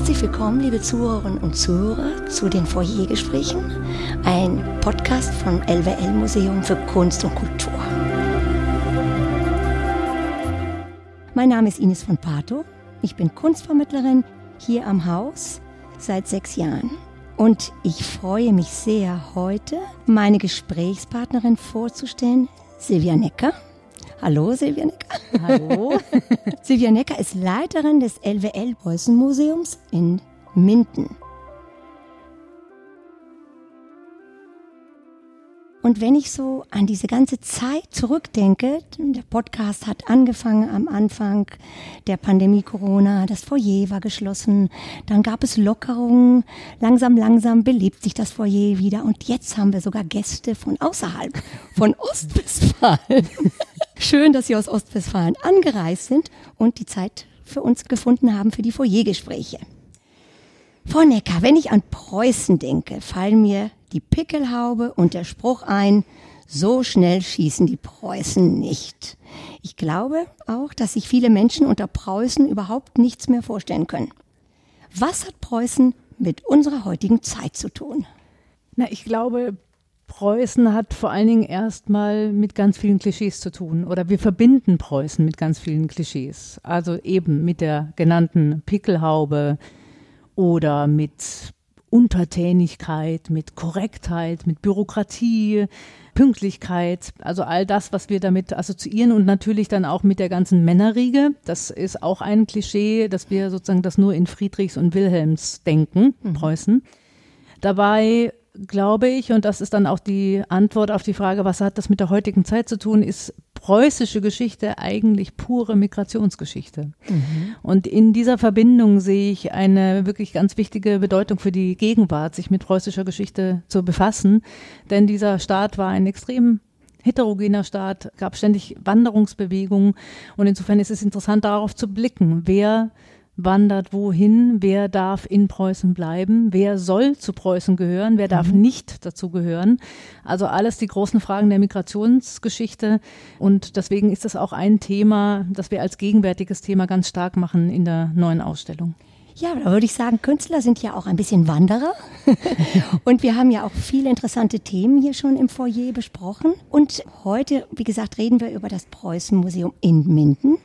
Herzlich willkommen, liebe Zuhörerinnen und Zuhörer, zu den Foyergesprächen, ein Podcast vom LWL Museum für Kunst und Kultur. Mein Name ist Ines von Pato. Ich bin Kunstvermittlerin hier am Haus seit sechs Jahren. Und ich freue mich sehr, heute meine Gesprächspartnerin vorzustellen, Silvia Necker. Hallo, Silvia Necker. Hallo. Silvia Necker ist Leiterin des LWL Preußen Museums in Minden. Und wenn ich so an diese ganze Zeit zurückdenke, der Podcast hat angefangen am Anfang der Pandemie Corona, das Foyer war geschlossen, dann gab es Lockerungen, langsam, langsam belebt sich das Foyer wieder und jetzt haben wir sogar Gäste von außerhalb, von Ostwestfalen. Schön, dass Sie aus Ostwestfalen angereist sind und die Zeit für uns gefunden haben für die Foyergespräche. Frau Necker, wenn ich an Preußen denke, fallen mir die Pickelhaube und der Spruch ein, so schnell schießen die Preußen nicht. Ich glaube auch, dass sich viele Menschen unter Preußen überhaupt nichts mehr vorstellen können. Was hat Preußen mit unserer heutigen Zeit zu tun? Na, ich glaube, Preußen hat vor allen Dingen erstmal mit ganz vielen Klischees zu tun. Oder wir verbinden Preußen mit ganz vielen Klischees. Also eben mit der genannten Pickelhaube oder mit Untertänigkeit, mit Korrektheit, mit Bürokratie, Pünktlichkeit, also all das, was wir damit assoziieren und natürlich dann auch mit der ganzen Männerriege. Das ist auch ein Klischee, dass wir sozusagen das nur in Friedrichs und Wilhelms denken, mhm. Preußen. Dabei glaube ich, und das ist dann auch die Antwort auf die Frage, was hat das mit der heutigen Zeit zu tun, ist preußische Geschichte eigentlich pure Migrationsgeschichte. Mhm. Und in dieser Verbindung sehe ich eine wirklich ganz wichtige Bedeutung für die Gegenwart, sich mit preußischer Geschichte zu befassen. Denn dieser Staat war ein extrem heterogener Staat, gab ständig Wanderungsbewegungen. Und insofern ist es interessant, darauf zu blicken, wer wandert wohin, wer darf in Preußen bleiben, wer soll zu Preußen gehören, wer darf mhm. nicht dazu gehören. Also alles die großen Fragen der Migrationsgeschichte. Und deswegen ist das auch ein Thema, das wir als gegenwärtiges Thema ganz stark machen in der neuen Ausstellung. Ja, da würde ich sagen, Künstler sind ja auch ein bisschen Wanderer. und wir haben ja auch viele interessante Themen hier schon im Foyer besprochen. Und heute, wie gesagt, reden wir über das Preußen-Museum in Minden.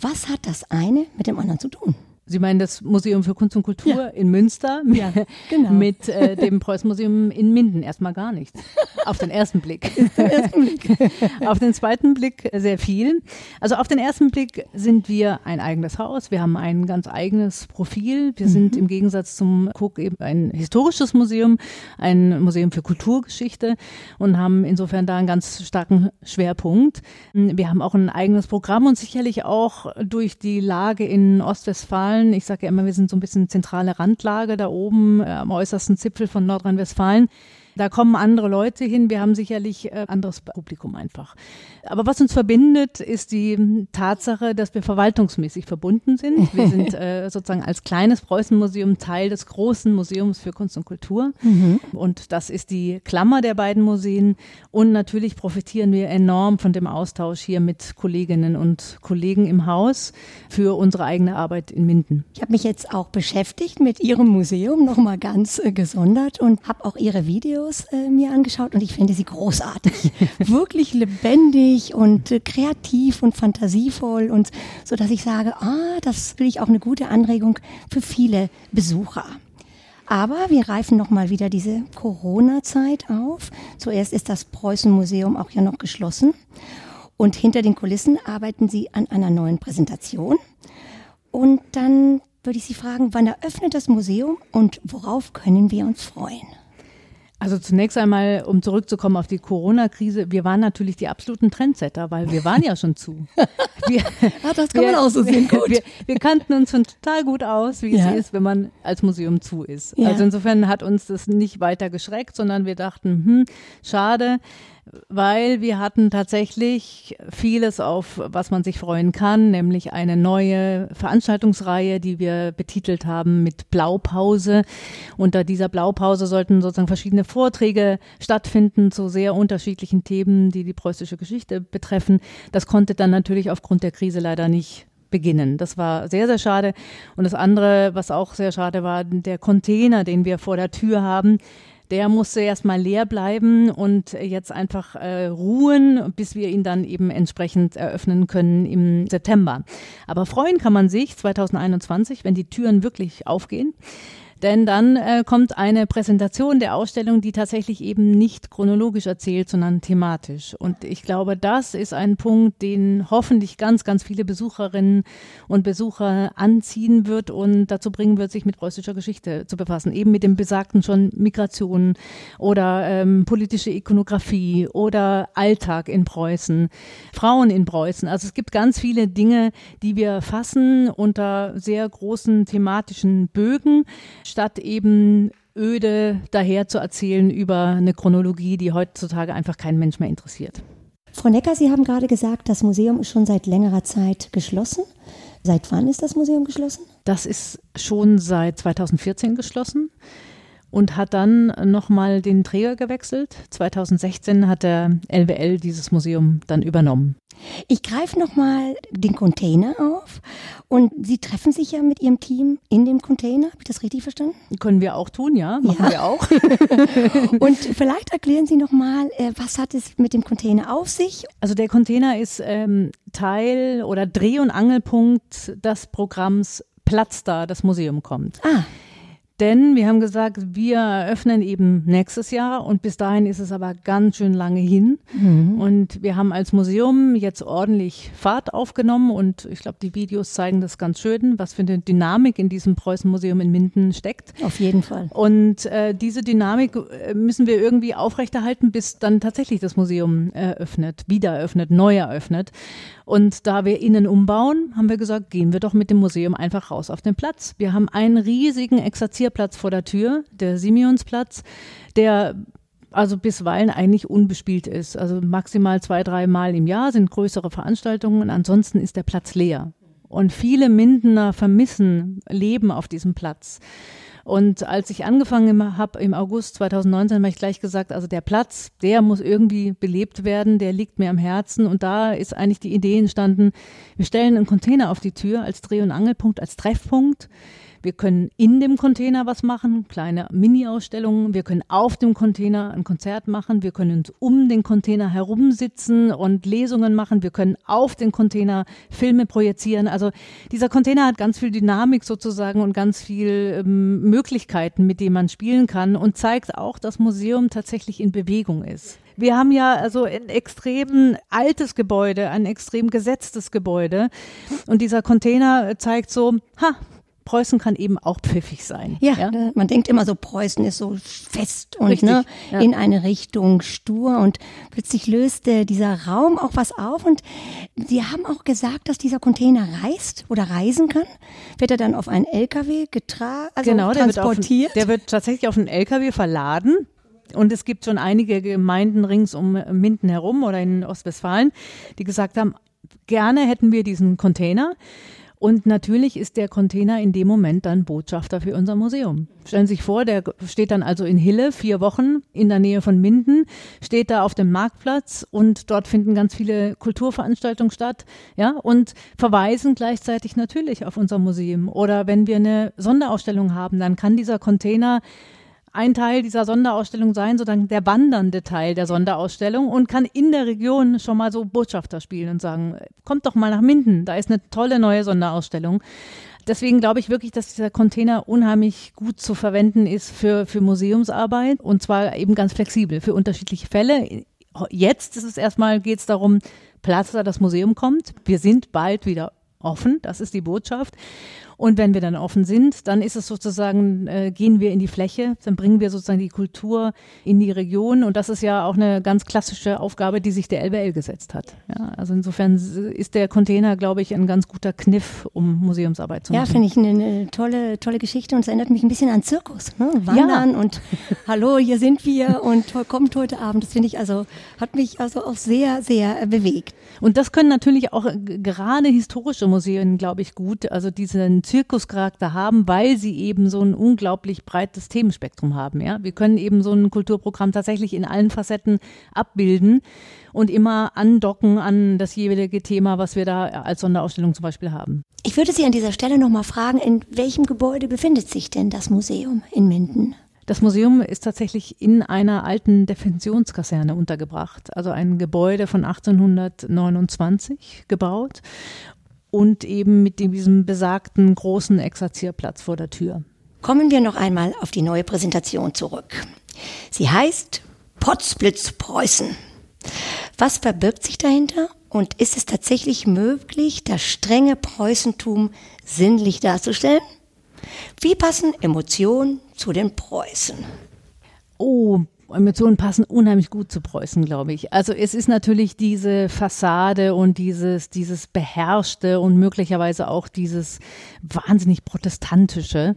Was hat das eine mit dem anderen zu tun? Sie meinen das Museum für Kunst und Kultur ja. in Münster ja, genau. mit äh, dem Preußen-Museum in Minden erstmal gar nichts. Auf den ersten Blick. auf den zweiten Blick sehr viel. Also auf den ersten Blick sind wir ein eigenes Haus. Wir haben ein ganz eigenes Profil. Wir mhm. sind im Gegensatz zum Cook eben ein historisches Museum, ein Museum für Kulturgeschichte und haben insofern da einen ganz starken Schwerpunkt. Wir haben auch ein eigenes Programm und sicherlich auch durch die Lage in Ostwestfalen Nordrhein-Westfalen. Ich sage ja immer, wir sind so ein bisschen zentrale Randlage da oben äh, am äußersten Zipfel von Nordrhein-Westfalen. Da kommen andere Leute hin. Wir haben sicherlich äh, anderes Publikum einfach. Aber was uns verbindet, ist die Tatsache, dass wir verwaltungsmäßig verbunden sind. Wir sind äh, sozusagen als kleines Preußenmuseum Teil des großen Museums für Kunst und Kultur. Mhm. Und das ist die Klammer der beiden Museen. Und natürlich profitieren wir enorm von dem Austausch hier mit Kolleginnen und Kollegen im Haus für unsere eigene Arbeit in Minden. Ich habe mich jetzt auch beschäftigt mit Ihrem Museum, nochmal ganz äh, gesondert und habe auch Ihre Videos Videos äh, mir angeschaut und ich finde sie großartig. Wirklich lebendig und äh, kreativ und fantasievoll und so, dass ich sage, ah, das finde ich auch eine gute Anregung für viele Besucher. Aber wir reifen nochmal wieder diese Corona-Zeit auf. Zuerst ist das Preußen-Museum auch ja noch geschlossen. Und hinter den Kulissen arbeiten Sie an einer neuen Präsentation. Und dann würde ich Sie fragen, wann eröffnet das Museum und worauf können wir uns freuen? Also zunächst einmal, um zurückzukommen auf die Corona-Krise, wir waren natürlich die absoluten Trendsetter, weil wir waren ja schon zu. Wir, ja, das kann wir, man auch so sehen, gut. Wir, wir, kannten uns schon total gut aus, wie ja. es ist, wenn man als Museum zu ist. Ja. Also insofern hat uns das nicht weiter geschreckt, sondern wir dachten, hm, schade, weil wir hatten tatsächlich vieles, auf was man sich freuen kann, nämlich eine neue Veranstaltungsreihe, die wir betitelt haben mit Blaupause. Unter dieser Blaupause sollten sozusagen verschiedene Vorträge stattfinden zu sehr unterschiedlichen Themen, die die preußische Geschichte betreffen. Das konnte dann natürlich aufgrund der Krise leider nicht beginnen. Das war sehr, sehr schade. Und das andere, was auch sehr schade war, der Container, den wir vor der Tür haben, der musste erstmal leer bleiben und jetzt einfach äh, ruhen, bis wir ihn dann eben entsprechend eröffnen können im September. Aber freuen kann man sich 2021, wenn die Türen wirklich aufgehen. Denn dann äh, kommt eine Präsentation der Ausstellung, die tatsächlich eben nicht chronologisch erzählt, sondern thematisch. Und ich glaube, das ist ein Punkt, den hoffentlich ganz, ganz viele Besucherinnen und Besucher anziehen wird und dazu bringen wird, sich mit preußischer Geschichte zu befassen. Eben mit dem besagten schon Migration oder ähm, politische Ikonografie oder Alltag in Preußen, Frauen in Preußen. Also es gibt ganz viele Dinge, die wir fassen unter sehr großen thematischen Bögen statt eben öde daher zu erzählen über eine Chronologie, die heutzutage einfach keinen Mensch mehr interessiert. Frau Necker, Sie haben gerade gesagt, das Museum ist schon seit längerer Zeit geschlossen. Seit wann ist das Museum geschlossen? Das ist schon seit 2014 geschlossen und hat dann nochmal den Träger gewechselt. 2016 hat der LWL dieses Museum dann übernommen. Ich greife nochmal den Container auf und Sie treffen sich ja mit Ihrem Team in dem Container. Habe ich das richtig verstanden? Können wir auch tun, ja. Machen ja. wir auch. und vielleicht erklären Sie nochmal, äh, was hat es mit dem Container auf sich? Also der Container ist ähm, Teil oder Dreh- und Angelpunkt des Programms Platz da, das Museum kommt. Ah. Denn wir haben gesagt, wir eröffnen eben nächstes Jahr und bis dahin ist es aber ganz schön lange hin. Mhm. Und wir haben als Museum jetzt ordentlich Fahrt aufgenommen und ich glaube, die Videos zeigen das ganz schön, was für eine Dynamik in diesem Preußen-Museum in Minden steckt. Auf jeden Fall. Und äh, diese Dynamik äh, müssen wir irgendwie aufrechterhalten, bis dann tatsächlich das Museum eröffnet, wieder eröffnet, neu eröffnet. Und da wir innen umbauen, haben wir gesagt, gehen wir doch mit dem Museum einfach raus auf den Platz. Wir haben einen riesigen Exerzierplatz vor der Tür, der Simeonsplatz, der also bisweilen eigentlich unbespielt ist. Also maximal zwei, drei Mal im Jahr sind größere Veranstaltungen und ansonsten ist der Platz leer. Und viele Mindener vermissen Leben auf diesem Platz. Und als ich angefangen habe im August 2019, habe ich gleich gesagt, also der Platz, der muss irgendwie belebt werden, der liegt mir am Herzen. Und da ist eigentlich die Idee entstanden, wir stellen einen Container auf die Tür als Dreh- und Angelpunkt, als Treffpunkt. Wir können in dem Container was machen, kleine Mini-Ausstellungen. Wir können auf dem Container ein Konzert machen. Wir können uns um den Container herumsitzen und Lesungen machen. Wir können auf den Container Filme projizieren. Also dieser Container hat ganz viel Dynamik sozusagen und ganz viel ähm, Möglichkeiten, mit denen man spielen kann und zeigt auch, dass Museum tatsächlich in Bewegung ist. Wir haben ja also ein extrem altes Gebäude, ein extrem gesetztes Gebäude. Und dieser Container zeigt so, ha, Preußen kann eben auch pfiffig sein. Ja, ja? Äh, man denkt immer so, Preußen ist so fest und ne, ja. in eine Richtung stur und plötzlich löst äh, dieser Raum auch was auf und Sie haben auch gesagt, dass dieser Container reist oder reisen kann. Wird er dann auf einen LKW getragen, also genau, transportiert? Der wird, auf, der wird tatsächlich auf einen LKW verladen. Und es gibt schon einige Gemeinden rings um Minden herum oder in Ostwestfalen, die gesagt haben, gerne hätten wir diesen Container. Und natürlich ist der Container in dem Moment dann Botschafter für unser Museum. Stellen Sie sich vor, der steht dann also in Hille vier Wochen in der Nähe von Minden, steht da auf dem Marktplatz und dort finden ganz viele Kulturveranstaltungen statt, ja, und verweisen gleichzeitig natürlich auf unser Museum. Oder wenn wir eine Sonderausstellung haben, dann kann dieser Container ein Teil dieser Sonderausstellung sein, sozusagen der wandernde Teil der Sonderausstellung und kann in der Region schon mal so Botschafter spielen und sagen, kommt doch mal nach Minden, da ist eine tolle neue Sonderausstellung. Deswegen glaube ich wirklich, dass dieser Container unheimlich gut zu verwenden ist für, für Museumsarbeit und zwar eben ganz flexibel für unterschiedliche Fälle. Jetzt ist es erstmal, geht es darum, Platz da das Museum kommt. Wir sind bald wieder offen, das ist die Botschaft. Und wenn wir dann offen sind, dann ist es sozusagen, äh, gehen wir in die Fläche, dann bringen wir sozusagen die Kultur in die Region. Und das ist ja auch eine ganz klassische Aufgabe, die sich der LBL gesetzt hat. Ja, also insofern ist der Container, glaube ich, ein ganz guter Kniff, um Museumsarbeit zu machen. Ja, finde ich eine, eine, tolle, tolle Geschichte und es erinnert mich ein bisschen an Zirkus. Ne? Wandern ja. und hallo, hier sind wir und kommt heute Abend. Das finde ich also, hat mich also auch sehr, sehr bewegt. Und das können natürlich auch gerade historische Museen, glaube ich, gut. Also diesen Zirkuscharakter haben, weil sie eben so ein unglaublich breites Themenspektrum haben. Ja? Wir können eben so ein Kulturprogramm tatsächlich in allen Facetten abbilden und immer andocken an das jeweilige Thema, was wir da als Sonderausstellung zum Beispiel haben. Ich würde Sie an dieser Stelle nochmal fragen, in welchem Gebäude befindet sich denn das Museum in Minden? Das Museum ist tatsächlich in einer alten Defensionskaserne untergebracht, also ein Gebäude von 1829 gebaut und eben mit diesem besagten großen Exerzierplatz vor der Tür. Kommen wir noch einmal auf die neue Präsentation zurück. Sie heißt Potsblitz Preußen. Was verbirgt sich dahinter und ist es tatsächlich möglich, das strenge Preußentum sinnlich darzustellen? Wie passen Emotionen zu den Preußen? Oh, Emotionen passen unheimlich gut zu Preußen, glaube ich. Also es ist natürlich diese Fassade und dieses, dieses beherrschte und möglicherweise auch dieses wahnsinnig protestantische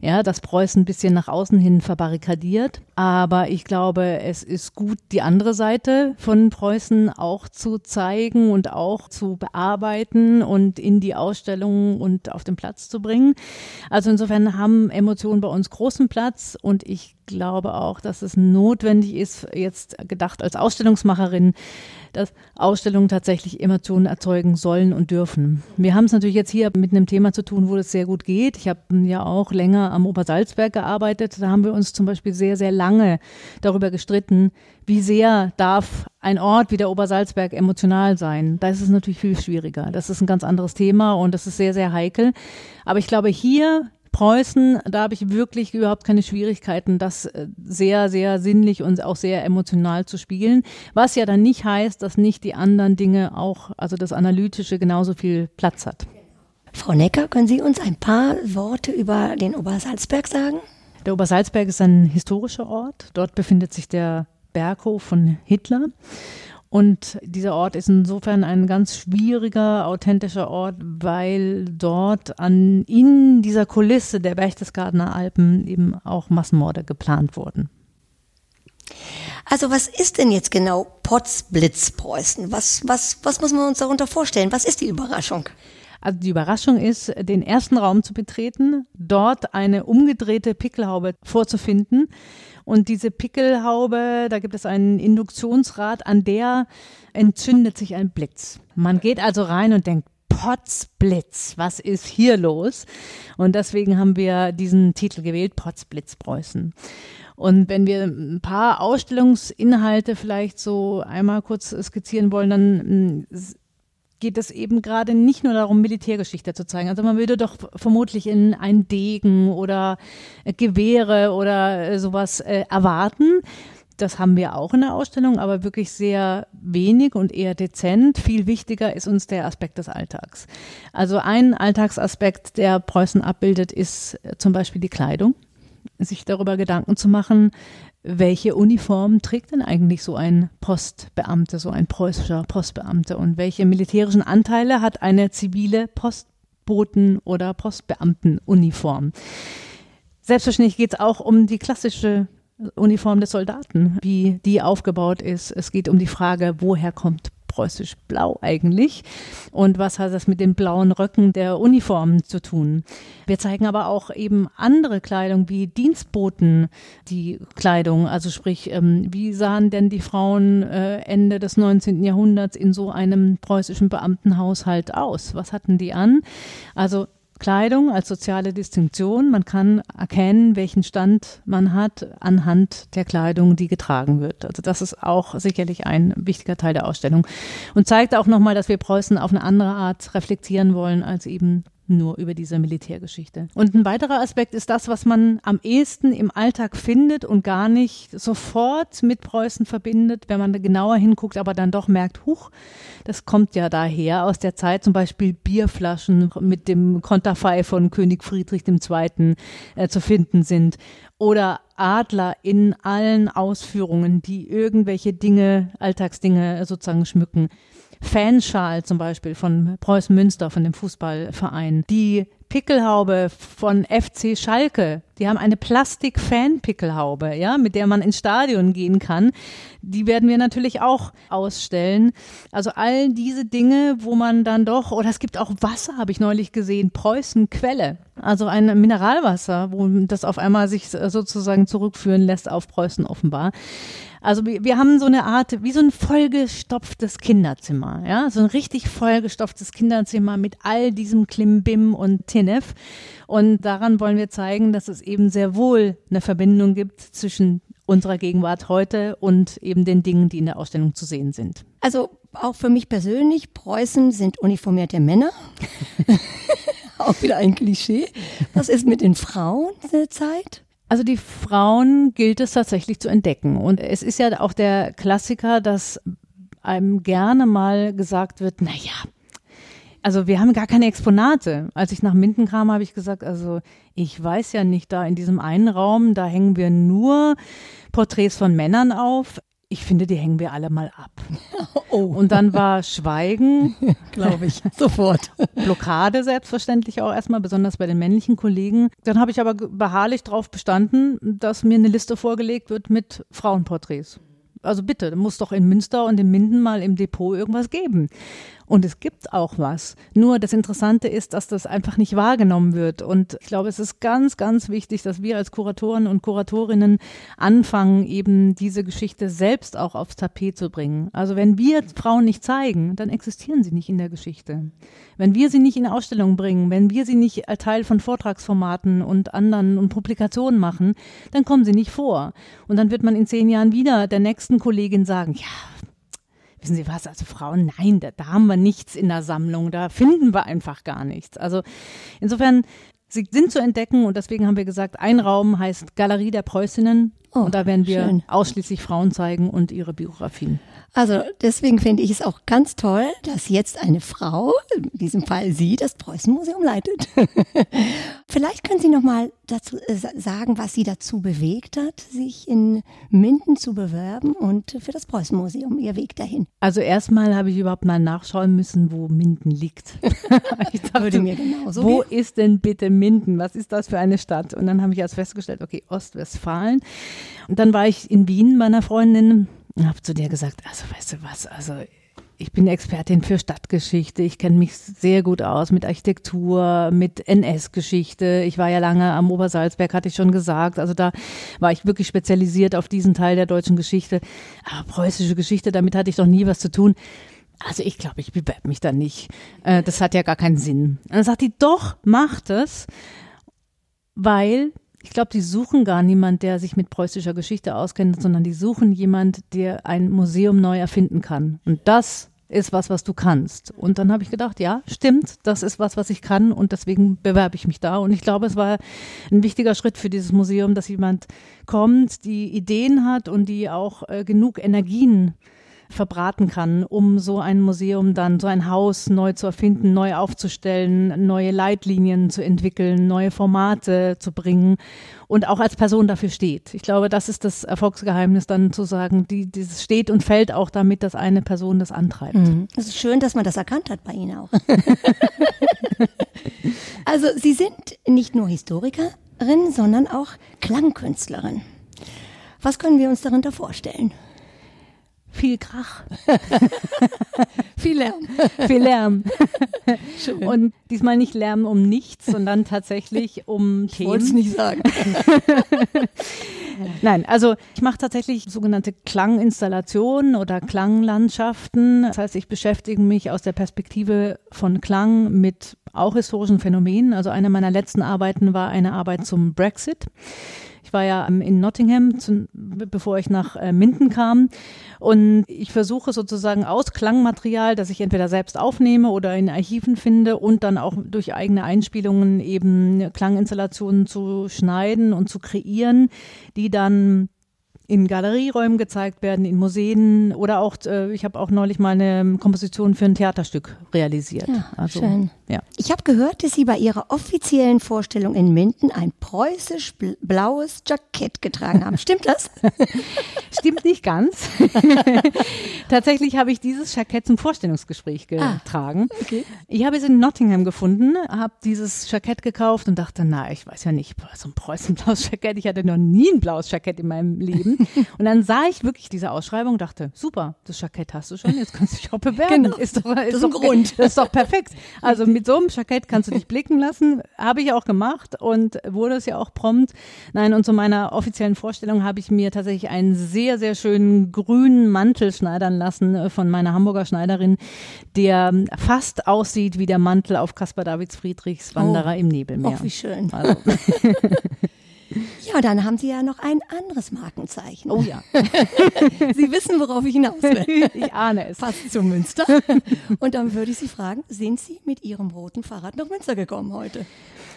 ja, dass Preußen ein bisschen nach außen hin verbarrikadiert. Aber ich glaube, es ist gut, die andere Seite von Preußen auch zu zeigen und auch zu bearbeiten und in die Ausstellung und auf den Platz zu bringen. Also insofern haben Emotionen bei uns großen Platz und ich glaube auch, dass es notwendig ist, jetzt gedacht als Ausstellungsmacherin, dass Ausstellungen tatsächlich Emotionen erzeugen sollen und dürfen. Wir haben es natürlich jetzt hier mit einem Thema zu tun, wo das sehr gut geht. Ich habe ja auch länger am Obersalzberg gearbeitet. Da haben wir uns zum Beispiel sehr, sehr lange darüber gestritten, wie sehr darf ein Ort wie der Obersalzberg emotional sein. Da ist es natürlich viel schwieriger. Das ist ein ganz anderes Thema und das ist sehr, sehr heikel. Aber ich glaube, hier Preußen, da habe ich wirklich überhaupt keine Schwierigkeiten, das äh, sehr, sehr sinnlich und auch sehr emotional zu spielen. Was ja dann nicht heißt, dass nicht die anderen Dinge auch, also das Analytische genauso viel Platz hat. Frau Necker, können Sie uns ein paar Worte über den Obersalzberg sagen? Der Obersalzberg ist ein historischer Ort. Dort befindet sich der Berghof von Hitler. Und dieser Ort ist insofern ein ganz schwieriger, authentischer Ort, weil dort an, in dieser Kulisse der Berchtesgadener Alpen eben auch Massenmorde geplant wurden. Also was ist denn jetzt genau Potsblitzpreußen? Was, was, was muss man uns darunter vorstellen? Was ist die Überraschung? Also die Überraschung ist, den ersten Raum zu betreten, dort eine umgedrehte Pickelhaube vorzufinden, und diese Pickelhaube, da gibt es ein Induktionsrad, an der entzündet sich ein Blitz. Man geht also rein und denkt, Potzblitz, was ist hier los? Und deswegen haben wir diesen Titel gewählt, Potzblitz Preußen. Und wenn wir ein paar Ausstellungsinhalte vielleicht so einmal kurz skizzieren wollen, dann geht es eben gerade nicht nur darum, Militärgeschichte zu zeigen. Also man würde doch vermutlich in ein Degen oder äh, Gewehre oder äh, sowas äh, erwarten. Das haben wir auch in der Ausstellung, aber wirklich sehr wenig und eher dezent. Viel wichtiger ist uns der Aspekt des Alltags. Also ein Alltagsaspekt, der Preußen abbildet, ist zum Beispiel die Kleidung. Sich darüber Gedanken zu machen, welche Uniform trägt denn eigentlich so ein Postbeamte, so ein preußischer Postbeamte und welche militärischen Anteile hat eine zivile Postboten- oder Postbeamtenuniform? Selbstverständlich geht es auch um die klassische Uniform des Soldaten, wie die aufgebaut ist. Es geht um die Frage, woher kommt preußisch-blau eigentlich. Und was hat das mit den blauen Röcken der Uniformen zu tun? Wir zeigen aber auch eben andere Kleidung wie Dienstboten, die Kleidung. Also sprich, ähm, wie sahen denn die Frauen äh, Ende des 19. Jahrhunderts in so einem preußischen Beamtenhaushalt aus? Was hatten die an? Also Kleidung als soziale Distinktion. Man kann erkennen, welchen Stand man hat anhand der Kleidung, die getragen wird. Also das ist auch sicherlich ein wichtiger Teil der Ausstellung und zeigt auch nochmal, dass wir Preußen auf eine andere Art reflektieren wollen als eben nur über diese Militärgeschichte. Und ein weiterer Aspekt ist das, was man am ehesten im Alltag findet und gar nicht sofort mit Preußen verbindet, wenn man genauer hinguckt, aber dann doch merkt, huch, das kommt ja daher aus der Zeit, zum Beispiel Bierflaschen mit dem Konterfei von König Friedrich II. Äh, zu finden sind oder Adler in allen Ausführungen, die irgendwelche Dinge, Alltagsdinge sozusagen schmücken. Fanschal zum Beispiel von Preußen Münster, von dem Fußballverein. Die Pickelhaube von FC Schalke. Die haben eine Plastik-Fan-Pickelhaube, ja, mit der man ins Stadion gehen kann. Die werden wir natürlich auch ausstellen. Also all diese Dinge, wo man dann doch, oder es gibt auch Wasser, habe ich neulich gesehen, Preußen Quelle. Also ein Mineralwasser, wo das auf einmal sich sozusagen zurückführen lässt auf Preußen offenbar. Also wir, wir haben so eine Art, wie so ein vollgestopftes Kinderzimmer, ja, so ein richtig vollgestopftes Kinderzimmer mit all diesem Klimbim und Tinef. Und daran wollen wir zeigen, dass es eben sehr wohl eine Verbindung gibt zwischen unserer Gegenwart heute und eben den Dingen, die in der Ausstellung zu sehen sind. Also auch für mich persönlich, Preußen sind uniformierte Männer. auch wieder ein Klischee. Was ist mit den Frauen der Zeit? Also die Frauen gilt es tatsächlich zu entdecken. Und es ist ja auch der Klassiker, dass einem gerne mal gesagt wird, na ja, also wir haben gar keine Exponate. Als ich nach Minden kam, habe ich gesagt, also ich weiß ja nicht, da in diesem einen Raum, da hängen wir nur Porträts von Männern auf. Ich finde, die hängen wir alle mal ab. Oh. Und dann war Schweigen, glaube ich, sofort. Blockade selbstverständlich auch erstmal, besonders bei den männlichen Kollegen. Dann habe ich aber beharrlich darauf bestanden, dass mir eine Liste vorgelegt wird mit Frauenporträts. Also bitte, muss doch in Münster und in Minden mal im Depot irgendwas geben. Und es gibt auch was. Nur das Interessante ist, dass das einfach nicht wahrgenommen wird. Und ich glaube, es ist ganz, ganz wichtig, dass wir als Kuratoren und Kuratorinnen anfangen, eben diese Geschichte selbst auch aufs Tapet zu bringen. Also wenn wir Frauen nicht zeigen, dann existieren sie nicht in der Geschichte. Wenn wir sie nicht in Ausstellungen bringen, wenn wir sie nicht als Teil von Vortragsformaten und anderen und Publikationen machen, dann kommen sie nicht vor. Und dann wird man in zehn Jahren wieder der nächsten Kollegin sagen, ja, wissen Sie was, also Frauen, nein, da, da haben wir nichts in der Sammlung, da finden wir einfach gar nichts. Also insofern, sie sind zu entdecken und deswegen haben wir gesagt, ein Raum heißt Galerie der Preußinnen oh, und da werden wir schön. ausschließlich Frauen zeigen und ihre Biografien. Also deswegen finde ich es auch ganz toll, dass jetzt eine Frau, in diesem Fall Sie, das Preußenmuseum leitet. Vielleicht können Sie noch mal dazu äh, sagen, was Sie dazu bewegt hat, sich in Minden zu bewerben und für das Preußenmuseum Ihr Weg dahin. Also erstmal habe ich überhaupt mal nachschauen müssen, wo Minden liegt. ich dachte, mir genauso wo gehen. ist denn bitte Minden? Was ist das für eine Stadt? Und dann habe ich erst festgestellt, okay, Ostwestfalen. Und dann war ich in Wien meiner Freundin und habe zu der gesagt, also weißt du was, also ich bin Expertin für Stadtgeschichte. Ich kenne mich sehr gut aus mit Architektur, mit NS-Geschichte. Ich war ja lange am Obersalzberg, hatte ich schon gesagt. Also da war ich wirklich spezialisiert auf diesen Teil der deutschen Geschichte. Aber preußische Geschichte, damit hatte ich doch nie was zu tun. Also ich glaube, ich bewerbe mich da nicht. Äh, das hat ja gar keinen Sinn. Und dann sagt die, doch, macht es, weil ich glaube, die suchen gar niemand, der sich mit preußischer Geschichte auskennt, sondern die suchen jemand, der ein Museum neu erfinden kann. Und das ist was, was du kannst. Und dann habe ich gedacht, ja, stimmt, das ist was, was ich kann und deswegen bewerbe ich mich da. Und ich glaube, es war ein wichtiger Schritt für dieses Museum, dass jemand kommt, die Ideen hat und die auch äh, genug Energien verbraten kann, um so ein Museum dann, so ein Haus neu zu erfinden, neu aufzustellen, neue Leitlinien zu entwickeln, neue Formate zu bringen und auch als Person dafür steht. Ich glaube, das ist das Erfolgsgeheimnis, dann zu sagen, die, dieses steht und fällt auch damit, dass eine Person das antreibt. Mhm. Es ist schön, dass man das erkannt hat bei Ihnen auch. also Sie sind nicht nur Historikerin, sondern auch Klangkünstlerin. Was können wir uns darunter vorstellen? Viel Krach. viel Lärm. viel Lärm. Schön. Und diesmal nicht Lärm um nichts, sondern tatsächlich um ich Themen. Ich wollte es nicht sagen. Nein, also ich mache tatsächlich sogenannte Klanginstallationen oder Klanglandschaften. Das heißt, ich beschäftige mich aus der Perspektive von Klang mit auch historischen Phänomenen. Also eine meiner letzten Arbeiten war eine Arbeit zum Brexit. Ich war ja in Nottingham, bevor ich nach äh, Minden kam. Und ich versuche sozusagen aus Klangmaterial, das ich entweder selbst aufnehme oder in Archiven finde und dann auch durch eigene Einspielungen eben Klanginstallationen zu schneiden und zu kreieren, die dann in Galerieräumen gezeigt werden, in Museen oder auch, äh, ich habe auch neulich mal eine Komposition für ein Theaterstück realisiert. Ja, also, schön. Ja. Ich habe gehört, dass Sie bei Ihrer offiziellen Vorstellung in Minden ein preußisch blaues Jackett getragen haben. Stimmt das? Stimmt nicht ganz. Tatsächlich habe ich dieses Jackett zum Vorstellungsgespräch ah, getragen. Ah, okay. Ich habe es in Nottingham gefunden, habe dieses Jackett gekauft und dachte, na, ich weiß ja nicht, so ein preußenblaues Jackett. Ich hatte noch nie ein blaues Jackett in meinem Leben. Und dann sah ich wirklich diese Ausschreibung, dachte, super, das Jackett hast du schon, jetzt kannst du dich auch bewerben. Genau. Ist doch, ist Das ist doch, ein Grund. Das ist doch perfekt. Also mit so einem Jackett kannst du dich blicken lassen, habe ich auch gemacht und wurde es ja auch prompt. Nein, und zu meiner offiziellen Vorstellung habe ich mir tatsächlich einen sehr, sehr schönen grünen Mantel schneidern lassen äh, von meiner Hamburger Schneiderin, der fast aussieht wie der Mantel auf Caspar Davids Friedrichs Wanderer im Nebelmeer. Ach, wie schön. Also, Ja, dann haben Sie ja noch ein anderes Markenzeichen. oh ja, Sie wissen, worauf ich hinaus will. ich ahne es. Passt zu Münster. Und dann würde ich Sie fragen, sind Sie mit Ihrem roten Fahrrad nach Münster gekommen heute?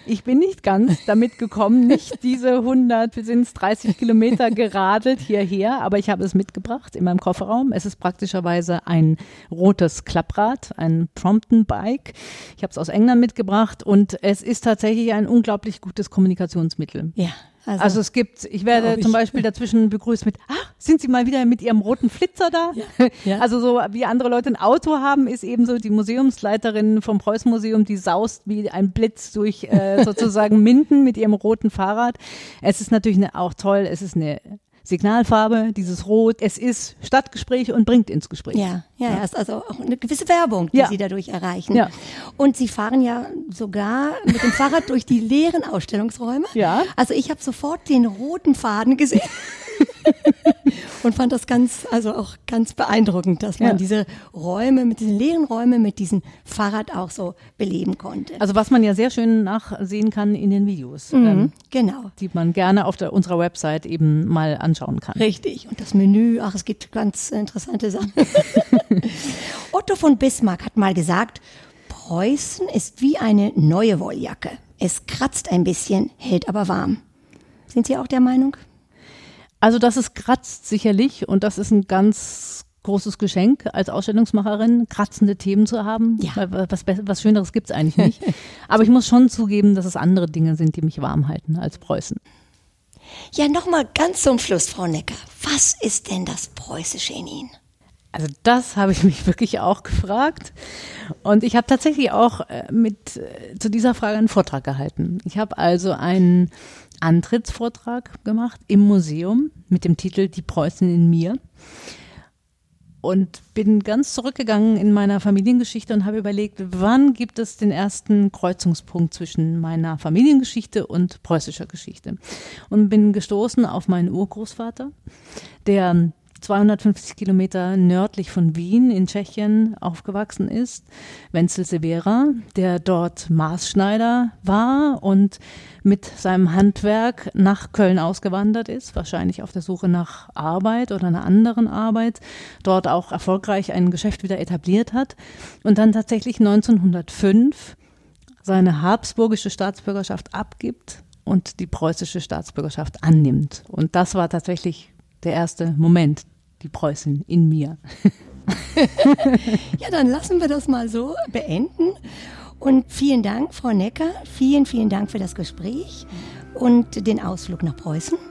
Ich bin nicht ganz damit gekommen, nicht diese 100, sind es 30 Kilometer geradelt hierher, aber ich habe es mitgebracht in meinem Kofferraum. Es ist praktischerweise ein rotes Klapprad, ein Prompton Bike. Ich habe es aus England mitgebracht und es ist tatsächlich ein unglaublich gutes Kommunikationsmittel. Ja. Also, Also es gibt, ich werde ich. zum Beispiel dazwischen begrüßt mit, ah, sind Sie mal wieder mit Ihrem roten Flitzer da? ja. Also so wie andere Leute ein Auto haben, ist ebenso die Museumsleiterin vom Preußen-Museum, die saust wie ein Blitz durch äh, sozusagen Minden mit ihrem roten Fahrrad. Es ist natürlich eine, auch toll, es ist eine Signalfarbe, dieses Rot. Es ist Stadtgespräch und bringt ins Gespräch. ja, ja, ja, ist also auch eine gewisse Werbung, die Ja. Sie dadurch erreichen. Ja. Und Sie fahren ja sogar mit dem Fahrrad durch die leeren Ausstellungsräume. Ja. Also ich habe sofort den roten Faden gesehen. Und fand das ganz, also auch ganz beeindruckend, dass man Ja. diese Räume, mit diesen leeren Räumen, mit diesem Fahrrad auch so beleben konnte. Also was man ja sehr schön nachsehen kann in den Videos, Mhm, ähm, genau. die man gerne auf der, unserer Website eben mal anschauen kann. Richtig. Und das Menü, ach, es gibt ganz interessante Sachen. Otto von Bismarck hat mal gesagt, Preußen ist wie eine neue Wolljacke. Es kratzt ein bisschen, hält aber warm. Sind Sie auch der Meinung? Also das ist kratzt sicherlich und das ist ein ganz großes Geschenk als Ausstellungsmacherin, kratzende Themen zu haben. Ja. Was, was Schöneres gibt's eigentlich nicht. Aber ich muss schon zugeben, dass es andere Dinge sind, die mich warm halten als Preußen. Ja, nochmal ganz zum Schluss, Frau Necker. Was ist denn das Preußische in Ihnen? Also das habe ich mich wirklich auch gefragt. Und ich habe tatsächlich auch äh, mit äh, zu dieser Frage einen Vortrag gehalten. Ich habe also einen Antrittsvortrag gemacht im Museum mit dem Titel Die Preußen in mir. Und bin ganz zurückgegangen in meiner Familiengeschichte und habe überlegt, wann gibt es den ersten Kreuzungspunkt zwischen meiner Familiengeschichte und preußischer Geschichte. Und bin gestoßen auf meinen Urgroßvater, der 250 Kilometer nördlich von Wien in Tschechien aufgewachsen ist, Wenzel Severa, der dort Maßschneider war und mit seinem Handwerk nach Köln ausgewandert ist, wahrscheinlich auf der Suche nach Arbeit oder einer anderen Arbeit, dort auch erfolgreich ein Geschäft wieder etabliert hat und dann tatsächlich 1905 seine habsburgische Staatsbürgerschaft abgibt und die preußische Staatsbürgerschaft annimmt. Und das war tatsächlich der erste Moment, die Preußin in mir. Ja, dann lassen wir das mal so beenden. Und vielen Dank, Frau Necker. Vielen, vielen Dank für das Gespräch und den Ausflug nach Preußen.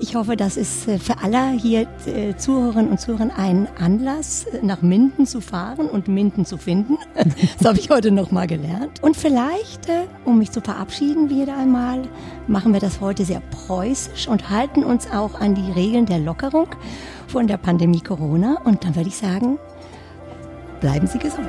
Ich hoffe, das ist äh, für alle hier äh, Zuhörerinnen und Zuhörer ein Anlass, äh, nach Minden zu fahren und Minden zu finden. Das habe ich heute noch mal gelernt. Und vielleicht, um mich zu verabschieden wieder einmal, machen wir das heute sehr preußisch und halten uns auch an die Regeln der Lockerung von der Pandemie Corona. Und dann würde ich sagen, bleiben Sie gesund.